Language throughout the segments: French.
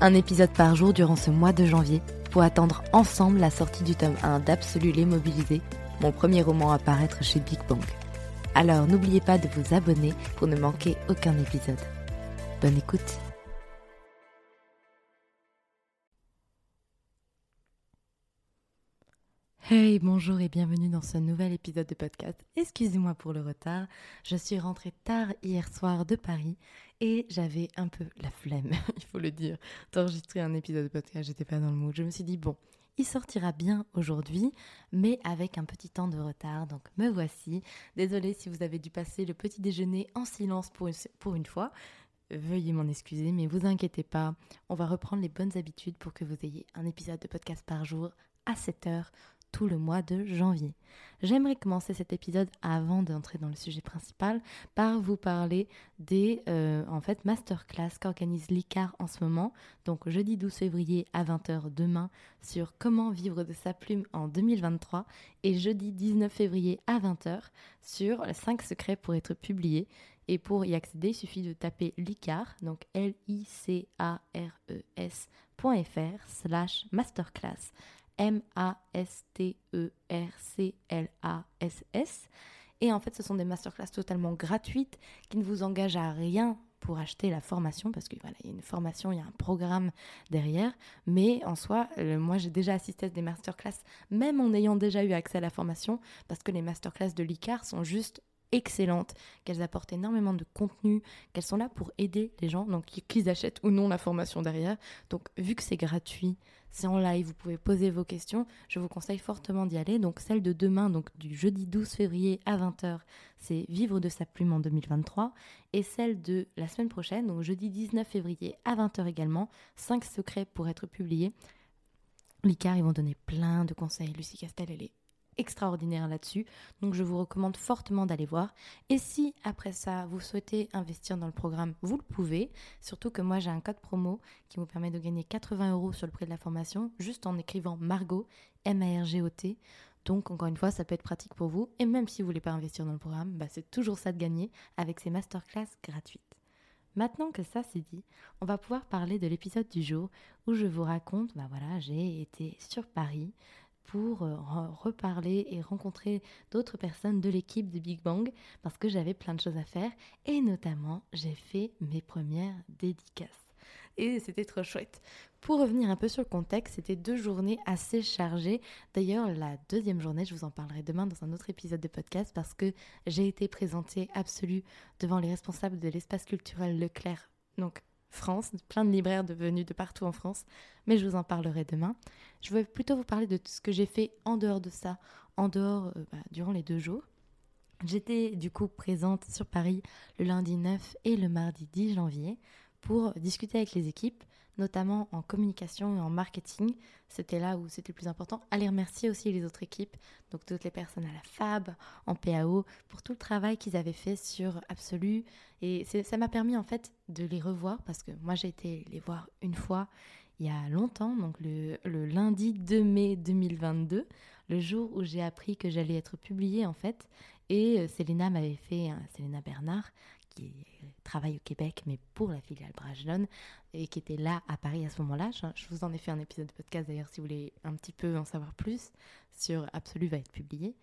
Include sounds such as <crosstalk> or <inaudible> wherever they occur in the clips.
un épisode par jour durant ce mois de janvier pour attendre ensemble la sortie du tome 1 d'Absolu les Mobilisés, mon premier roman à paraître chez Big Bang. Alors n'oubliez pas de vous abonner pour ne manquer aucun épisode. Bonne écoute Hey, bonjour et bienvenue dans ce nouvel épisode de podcast. Excusez-moi pour le retard, je suis rentrée tard hier soir de Paris et j'avais un peu la flemme, <laughs> il faut le dire, d'enregistrer un épisode de podcast, j'étais pas dans le mood. Je me suis dit, bon, il sortira bien aujourd'hui, mais avec un petit temps de retard, donc me voici. Désolée si vous avez dû passer le petit déjeuner en silence pour une, fois. Veuillez m'en excuser, mais vous inquiétez pas, on va reprendre les bonnes habitudes pour que vous ayez un épisode de podcast par jour à 7 heures tout le mois de janvier. J'aimerais commencer cet épisode avant d'entrer dans le sujet principal par vous parler des euh, en fait masterclass qu'organise l'ICAR en ce moment, donc jeudi 12 février à 20h demain sur comment vivre de sa plume en 2023 et jeudi 19 février à 20h sur 5 secrets pour être publié. Et pour y accéder, il suffit de taper l'ICAR, donc L-I-C-A-R-E-S.fr slash masterclass. M-A-S-T-E-R-C-L-A-S-S. Et en fait, ce sont des masterclass totalement gratuites qui ne vous engagent à rien pour acheter la formation parce qu'il voilà, y a une formation, il y a un programme derrière. Mais en soi, moi j'ai déjà assisté à des masterclass, même en ayant déjà eu accès à la formation, parce que les masterclass de l'ICAR sont juste excellentes, qu'elles apportent énormément de contenu, qu'elles sont là pour aider les gens, donc qu'ils achètent ou non la formation derrière. Donc vu que c'est gratuit, c'est en live, vous pouvez poser vos questions, je vous conseille fortement d'y aller. Donc celle de demain, donc du jeudi 12 février à 20h, c'est Vivre de sa plume en 2023. Et celle de la semaine prochaine, donc jeudi 19 février à 20h également, 5 secrets pour être publiés. L'ICAR, ils vont donner plein de conseils. Lucie Castel, elle est extraordinaire là-dessus. Donc je vous recommande fortement d'aller voir. Et si après ça, vous souhaitez investir dans le programme, vous le pouvez. Surtout que moi, j'ai un code promo qui vous permet de gagner 80 euros sur le prix de la formation juste en écrivant Margot, M-A-R-G-O-T. Donc encore une fois, ça peut être pratique pour vous. Et même si vous voulez pas investir dans le programme, bah, c'est toujours ça de gagner avec ces masterclass gratuites. Maintenant que ça c'est dit, on va pouvoir parler de l'épisode du jour où je vous raconte, bah voilà, j'ai été sur Paris, pour euh, reparler et rencontrer d'autres personnes de l'équipe de Big Bang parce que j'avais plein de choses à faire et notamment j'ai fait mes premières dédicaces. Et c'était trop chouette. Pour revenir un peu sur le contexte, c'était deux journées assez chargées. D'ailleurs, la deuxième journée, je vous en parlerai demain dans un autre épisode de podcast parce que j'ai été présentée absolue devant les responsables de l'espace culturel Leclerc. Donc France, plein de libraires devenus de partout en France, mais je vous en parlerai demain. Je vais plutôt vous parler de tout ce que j'ai fait en dehors de ça, en dehors euh, bah, durant les deux jours. J'étais du coup présente sur Paris le lundi 9 et le mardi 10 janvier pour discuter avec les équipes, notamment en communication et en marketing. C'était là où c'était le plus important. Aller remercier aussi les autres équipes, donc toutes les personnes à la FAB, en PAO, pour tout le travail qu'ils avaient fait sur Absolu. Et ça m'a permis en fait de les revoir parce que moi j'ai été les voir une fois il y a longtemps, donc le, le lundi 2 mai 2022, le jour où j'ai appris que j'allais être publiée en fait. Et euh, Selena m'avait fait, Selena Bernard, qui travaille au Québec, mais pour la filiale Brajlon, et qui était là à Paris à ce moment-là. Je, vous en ai fait un épisode de podcast d'ailleurs si vous voulez un petit peu en savoir plus sur Absolu va être publié.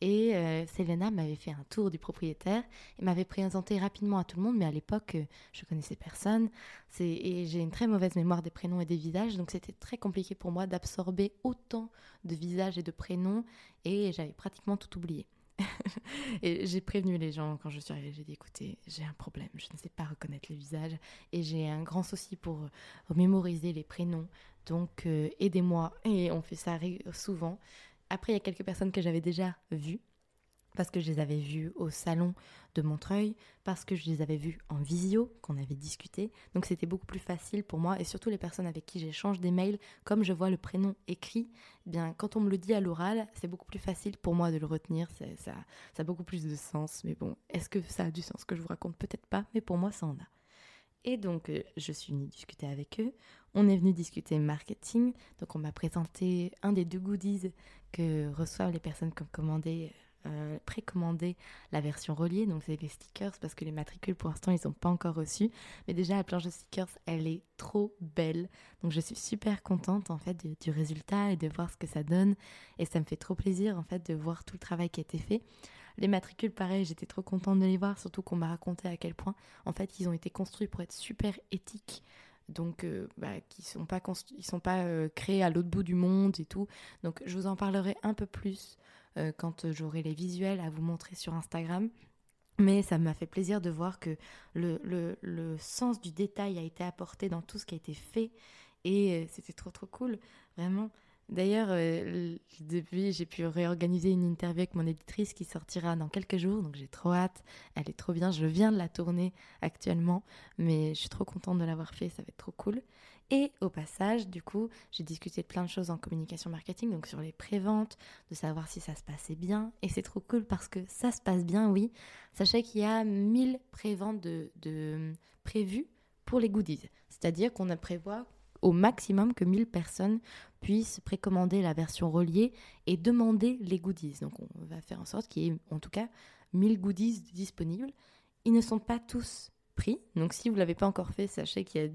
Et euh, Selena m'avait fait un tour du propriétaire et m'avait présenté rapidement à tout le monde, mais à l'époque, euh, je connaissais personne. Et j'ai une très mauvaise mémoire des prénoms et des visages, donc c'était très compliqué pour moi d'absorber autant de visages et de prénoms, et j'avais pratiquement tout oublié. <laughs> et j'ai prévenu les gens quand je suis arrivée. J'ai dit écoutez, j'ai un problème, je ne sais pas reconnaître les visages et j'ai un grand souci pour euh, mémoriser les prénoms. Donc aidez-moi. Et on fait ça souvent. Après, il y a quelques personnes que j'avais déjà vues, parce que je les avais vues au salon de Montreuil, parce que je les avais vues en visio, qu'on avait discuté. Donc c'était beaucoup plus facile pour moi, et surtout les personnes avec qui j'échange des mails, comme je vois le prénom écrit, eh bien quand on me le dit à l'oral, c'est beaucoup plus facile pour moi de le retenir, ça, ça a beaucoup plus de sens. Mais bon, est-ce que ça a du sens que je vous raconte? Peut-être pas, mais pour moi ça en a. Et donc, euh, je suis venue discuter avec eux. On est venu discuter marketing. Donc, on m'a présenté un des deux goodies que reçoivent les personnes qui ont commandé, euh, précommandé la version reliée. Donc, c'est les stickers parce que les matricules, pour l'instant, ils sont pas encore reçus. Mais déjà, la planche de stickers, elle est trop belle. Donc, je suis super contente, en fait, du résultat et de voir ce que ça donne. Et ça me fait trop plaisir, en fait, de voir tout le travail qui a été fait. Les matricules, pareil, j'étais trop contente de les voir, surtout qu'on m'a raconté à quel point, en fait, ils ont été construits pour être super éthiques. Donc, euh, bah, qui sont pas ils sont pas euh, créés à l'autre bout du monde et tout. Donc, je vous en parlerai un peu plus euh, quand j'aurai les visuels à vous montrer sur Instagram. Mais ça m'a fait plaisir de voir que le, le, le, sens du détail a été apporté dans tout ce qui a été fait. Et c'était trop, trop cool. Vraiment, D'ailleurs, euh, depuis, j'ai pu réorganiser une interview avec mon éditrice qui sortira dans quelques jours, donc j'ai trop hâte. Elle est trop bien. Je viens de la tourner actuellement, mais je suis trop contente de l'avoir fait. Ça va être trop cool. Et au passage, du coup, j'ai discuté de plein de choses en communication marketing, donc sur les préventes, de savoir si ça se passait bien. Et c'est trop cool parce que ça se passe bien, oui. Sachez qu'il y a 1000 préventes de, prévues pour les goodies. C'est-à-dire qu'on prévoit au maximum que 1000 personnes puissent précommander la version reliée et demander les goodies. Donc on va faire en sorte qu'il y ait en tout cas 1000 goodies disponibles. Ils ne sont pas tous pris, donc si vous ne l'avez pas encore fait, sachez qu'il y,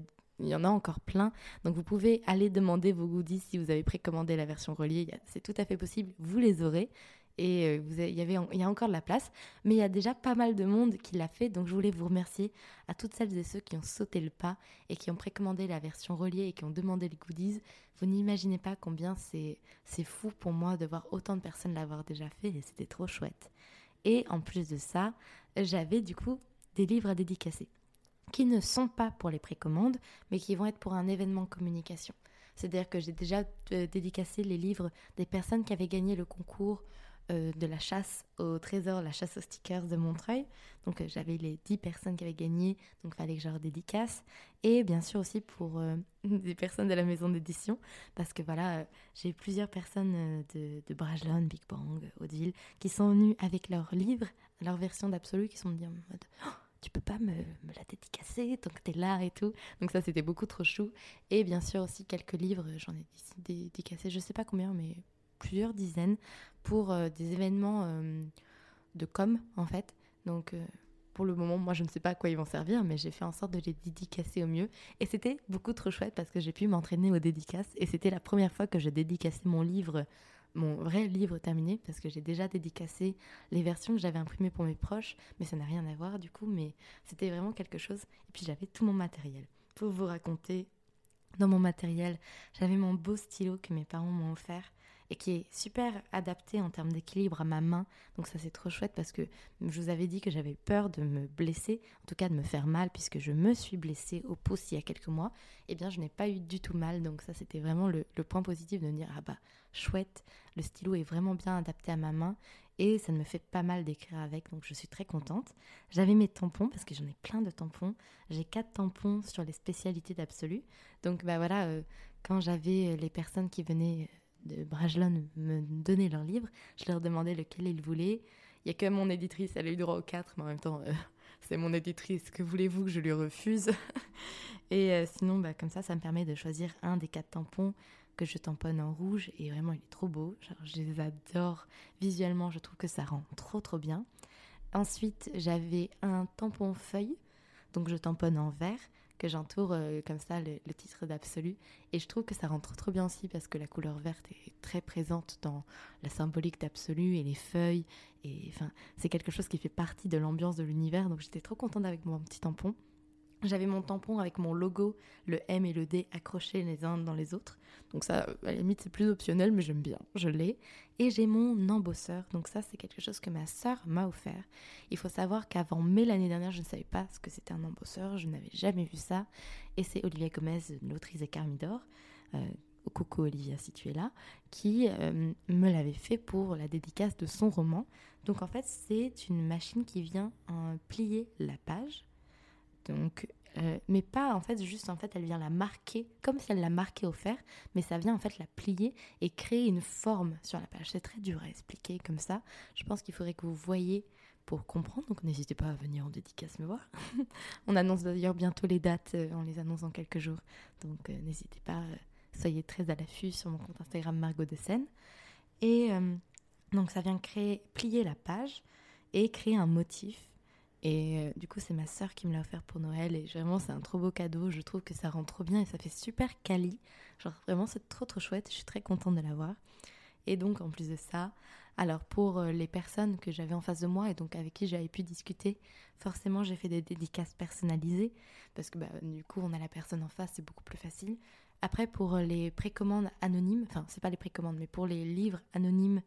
en a encore plein. Donc vous pouvez aller demander vos goodies si vous avez précommandé la version reliée, c'est tout à fait possible, vous les aurez et euh, vous il, y avait, il y a encore de la place, mais il y a déjà pas mal de monde qui l'a fait, donc je voulais vous remercier à toutes celles et ceux qui ont sauté le pas et qui ont précommandé la version reliée et qui ont demandé les goodies. Vous n'imaginez pas combien c'est fou pour moi de voir autant de personnes l'avoir déjà fait et c'était trop chouette. Et en plus de ça, j'avais du coup des livres à dédicacer qui ne sont pas pour les précommandes, mais qui vont être pour un événement communication. C'est-à-dire que j'ai déjà euh, dédicacé les livres des personnes qui avaient gagné le concours euh, de la chasse au trésor, la chasse aux stickers de Montreuil. Donc euh, j'avais les 10 personnes qui avaient gagné, donc il fallait que je leur dédicace. Et bien sûr aussi pour <laughs> des personnes de la maison d'édition, parce que voilà, j'ai plusieurs personnes de, de Brajlon, Big Bang, Odile, qui sont venues avec leurs livres, leur version d'Absolu, qui sont dit en mode... Oh, tu peux pas me, me la dédicacer tant que t'es là et tout. Donc ça, c'était beaucoup trop chou. Et bien sûr aussi quelques livres, j'en ai dédicacé, je sais pas combien, mais plusieurs dizaines pour euh, des événements euh, de com en fait. Donc euh, pour le moment, moi je ne sais pas à quoi ils vont servir, mais j'ai fait en sorte de les dédicacer au mieux. Et c'était beaucoup trop chouette parce que j'ai pu m'entraîner aux dédicaces. Et c'était la première fois que j'ai dédicacé mon livre, mon vrai livre terminé, parce que j'ai déjà dédicacé les versions que j'avais imprimées pour mes proches, mais ça n'a rien à voir du coup. Mais c'était vraiment quelque chose. Et puis j'avais tout mon matériel. Pour vous raconter, dans mon matériel, j'avais mon beau stylo que mes parents m'ont offert et qui est super adapté en termes d'équilibre à ma main. Donc ça c'est trop chouette parce que je vous avais dit que j'avais peur de me blesser, en tout cas de me faire mal puisque je me suis blessée au pouce il y a quelques mois. Eh bien je n'ai pas eu du tout mal donc ça c'était vraiment le, point positif de me dire ah bah chouette, le stylo est vraiment bien adapté à ma main et ça ne me fait pas mal d'écrire avec, donc je suis très contente. J'avais mes tampons parce que j'en ai plein de tampons. J'ai quatre tampons sur les spécialités d'Absolu. Donc bah voilà, euh, quand j'avais les personnes qui venaient de Brajlon me donnaient leurs livres, je leur demandais lequel ils voulaient. Il y a que mon éditrice, elle a eu droit aux quatre, mais en même temps, euh, <laughs> c'est mon éditrice, que voulez-vous que je lui refuse? <laughs> Et euh, sinon, bah, comme ça, ça me permet de choisir un des quatre tampons que je tamponne en rouge. Et vraiment il est trop beau. Je les adore. Visuellement, je trouve que ça rend trop trop bien. Ensuite, j'avais un tampon feuille, donc je tamponne en vert que j'entoure euh, comme ça le, titre d'absolu. Et je trouve que ça rend trop trop bien aussi parce que la couleur verte est très présente dans la symbolique d'absolu et les feuilles. Et enfin, c'est quelque chose qui fait partie de l'ambiance de l'univers. Donc j'étais trop contente avec mon petit tampon. J'avais mon tampon avec mon logo, le M et le D accrochés les uns dans les autres. Donc ça, à la limite, c'est plus optionnel, mais j'aime bien, je l'ai. Et j'ai mon embosseur. Donc ça, c'est quelque chose que ma sœur m'a offert. Il faut savoir qu'avant mai l'année dernière, je ne savais pas ce que c'était un embosseur. Je n'avais jamais vu ça. Et c'est Olivia Gomez, l'autrice des Carmidor, euh, coucou Olivia si tu es là, qui euh, me l'avait fait pour la dédicace de son roman. Donc en fait, c'est une machine qui vient plier la page donc, euh, mais pas en fait juste en fait elle vient la marquer comme si elle l'a marqué au fer, mais ça vient en fait la plier et créer une forme sur la page. C'est très dur à expliquer comme ça. Je pense qu'il faudrait que vous voyez pour comprendre. Donc n'hésitez pas à venir en dédicace me voir. <laughs> on annonce d'ailleurs bientôt les dates, euh, on les annonce dans quelques jours. Donc euh, n'hésitez pas, soyez très à l'affût sur mon compte Instagram Margot de Seine. Et donc ça vient créer, plier la page et créer un motif et euh, du coup, c'est ma sœur qui me l'a offert pour Noël. Et vraiment, c'est un trop beau cadeau. Je trouve que ça rend trop bien et ça fait super quali. Genre, vraiment, c'est trop trop chouette. Je suis très contente de l'avoir. Et donc, en plus de ça, alors pour euh, les personnes que j'avais en face de moi et donc avec qui j'avais pu discuter, forcément, j'ai fait des dédicaces personnalisées. Parce que bah, du coup, on a la personne en face, c'est beaucoup plus facile. Après, pour les précommandes anonymes, enfin, c'est pas les précommandes, mais pour les livres anonymes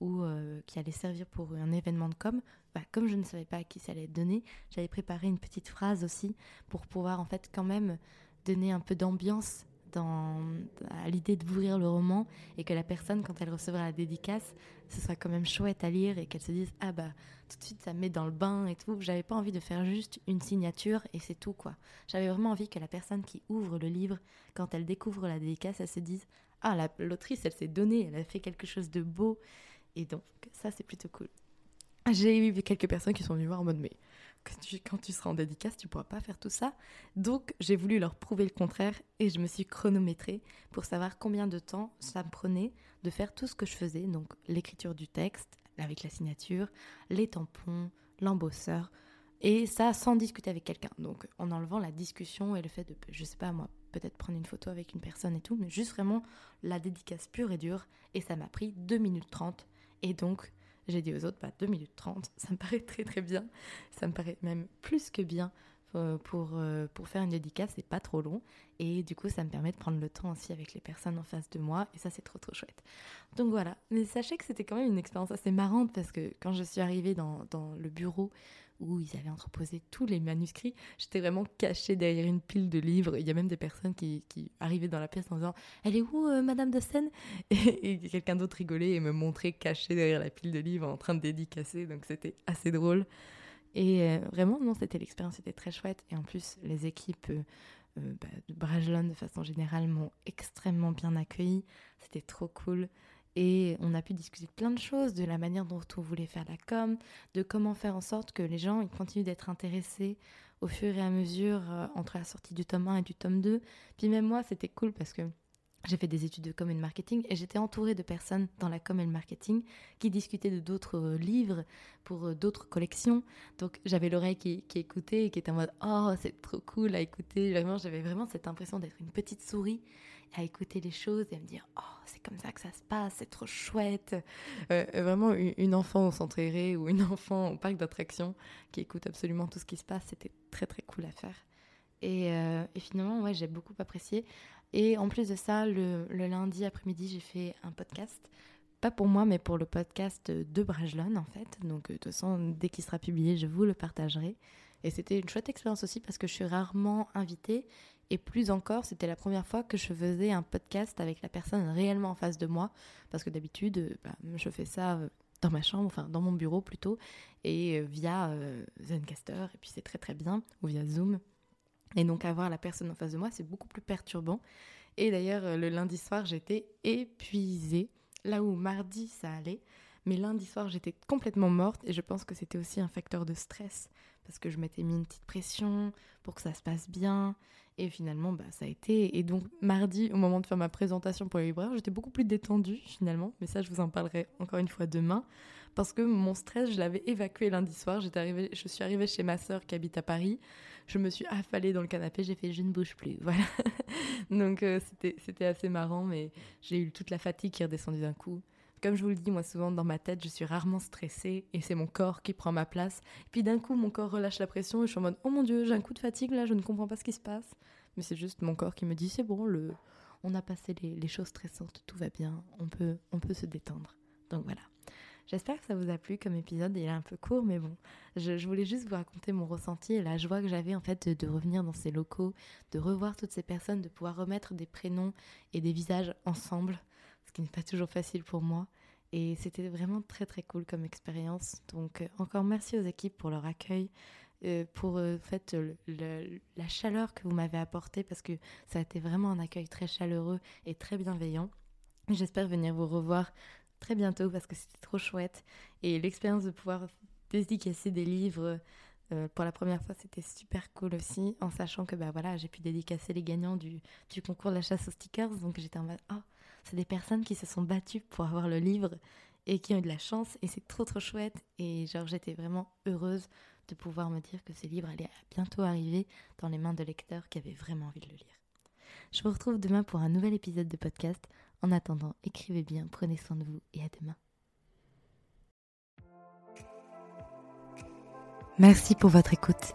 ou euh, qui allaient servir pour un événement de com, bah, comme je ne savais pas à qui ça allait être donné, j'avais préparé une petite phrase aussi pour pouvoir en fait quand même donner un peu d'ambiance à l'idée d'ouvrir le roman et que la personne, quand elle recevra la dédicace, ce sera quand même chouette à lire et qu'elle se dise ah bah tout de suite ça me met dans le bain et tout. J'avais pas envie de faire juste une signature et c'est tout quoi. J'avais vraiment envie que la personne qui ouvre le livre, quand elle découvre la dédicace, elle se dise ah l'autrice elle s'est donnée, elle a fait quelque chose de beau et donc ça c'est plutôt cool. J'ai eu quelques personnes qui sont venues voir en mode mais quand tu, seras en dédicace, tu pourras pas faire tout ça. Donc j'ai voulu leur prouver le contraire et je me suis chronométrée pour savoir combien de temps ça me prenait de faire tout ce que je faisais, donc l'écriture du texte avec la signature, les tampons, l'embosseur, et ça sans discuter avec quelqu'un. Donc en enlevant la discussion et le fait de, je sais pas moi, peut-être prendre une photo avec une personne et tout, mais juste vraiment la dédicace pure et dure. Et ça m'a pris 2 minutes 30. Et donc j'ai dit aux autres, bah, 2 minutes 30, <laughs> ça me paraît très très bien. Ça me paraît même plus que bien euh, pour, euh, pour faire une dédicace, c'est pas trop long. Et du coup, ça me permet de prendre le temps aussi avec les personnes en face de moi. Et ça, c'est trop trop chouette. Donc voilà. Mais sachez que c'était quand même une expérience assez marrante parce que quand je suis arrivée dans le bureau où ils avaient entreposé tous les manuscrits. J'étais vraiment cachée derrière une pile de livres. Il y a même des personnes qui, arrivaient dans la pièce en disant Elle est où, euh, Madame de Seine? Et, quelqu'un d'autre rigolait et me montrait cachée derrière la pile de livres en train de dédicacer. Donc c'était assez drôle. Et euh, vraiment, non, c'était l'expérience, c'était très chouette. Et en plus, les équipes euh, bah, de Brajlon, de façon générale, m'ont extrêmement bien accueilli. C'était trop cool. Et on a pu discuter de plein de choses, de la manière dont on voulait faire la com, de comment faire en sorte que les gens ils continuent d'être intéressés au fur et à mesure euh, entre la sortie du tome 1 et du tome 2. Puis même moi, c'était cool parce que j'ai fait des études de com et de marketing et j'étais entourée de personnes dans la com et le marketing qui discutaient de d'autres euh, livres pour euh, d'autres collections. Donc j'avais l'oreille qui, qui, écoutait et qui était en mode Oh, c'est trop cool à écouter. Vraiment, j'avais vraiment cette impression d'être une petite souris à écouter les choses et à me dire oh c'est comme ça que ça se passe c'est trop chouette. Euh, euh, vraiment une enfant au centre aéré ou une <laughs> enfant au parc d'attractions qui écoute absolument tout ce qui se passe c'était très très cool à faire. Et, euh, et finalement ouais j'ai beaucoup apprécié. Et en plus de ça le, le lundi après-midi j'ai fait un podcast. Pas pour moi, mais pour le podcast de Brajlon, en fait. Donc, de toute façon, dès qu'il sera publié, je vous le partagerai. Et c'était une chouette expérience aussi parce que je suis rarement invitée et plus encore, c'était la première fois que je faisais un podcast avec la personne réellement en face de moi. Parce que d'habitude, euh, bah, je fais ça euh, dans ma chambre, enfin dans mon bureau plutôt, et euh, via Zencaster, et puis c'est très très bien, ou via Zoom. Et donc avoir la personne en face de moi, c'est beaucoup plus perturbant. Et d'ailleurs, le lundi soir, j'étais épuisée, là où mardi, ça allait. Mais lundi soir, j'étais complètement morte et je pense que c'était aussi un facteur de stress parce que je m'étais mis une petite pression pour que ça se passe bien Et finalement, bah, ça a été. Et donc, mardi, au moment de faire ma présentation pour les libraires, j'étais beaucoup plus détendue finalement. Mais ça, je vous en parlerai encore une fois demain. Parce que mon stress, je l'avais évacué lundi soir. Arrivée, je suis arrivée chez ma sœur qui habite à Paris. Je me suis affalée dans le canapé. J'ai fait je ne bouge plus. <laughs> Voilà. donc, euh, c'était assez marrant. Mais j'ai eu toute la fatigue qui est redescendue d'un coup. Comme je vous le dis, moi souvent dans ma tête, je suis rarement stressée et c'est mon corps qui prend ma place. Puis d'un coup, mon corps relâche la pression et je suis en mode oh mon dieu, j'ai un coup de fatigue là, je ne comprends pas ce qui se passe. Mais c'est juste mon corps qui me dit c'est bon, le, on a passé les, choses stressantes, tout va bien, on peut, on peut se détendre. Donc voilà. J'espère que ça vous a plu comme épisode. Il est un peu court, mais bon, je, voulais juste vous raconter mon ressenti et la joie que j'avais en fait de, revenir dans ces locaux, de revoir toutes ces personnes, de pouvoir remettre des prénoms et des visages ensemble qui n'est pas toujours facile pour moi. Et c'était vraiment très très cool comme expérience. Donc euh, encore merci aux équipes pour leur accueil, euh, pour euh, fait, la chaleur que vous m'avez apportée parce que ça a été vraiment un accueil très chaleureux et très bienveillant. J'espère venir vous revoir très bientôt parce que c'était trop chouette. Et l'expérience de pouvoir dédicacer des livres pour la première fois, c'était super cool aussi, en sachant que bah, voilà, j'ai pu dédicacer les gagnants du, du concours de la chasse aux stickers. Donc j'étais en mode, oh, c'est des personnes qui se sont battues pour avoir le livre et qui ont eu de la chance et c'est trop trop chouette et genre j'étais vraiment heureuse de pouvoir me dire que ce livre allait bientôt arriver dans les mains de lecteurs qui avaient vraiment envie de le lire. Je vous retrouve demain pour un nouvel épisode de podcast. En attendant, écrivez bien, prenez soin de vous et à demain. Merci pour votre écoute.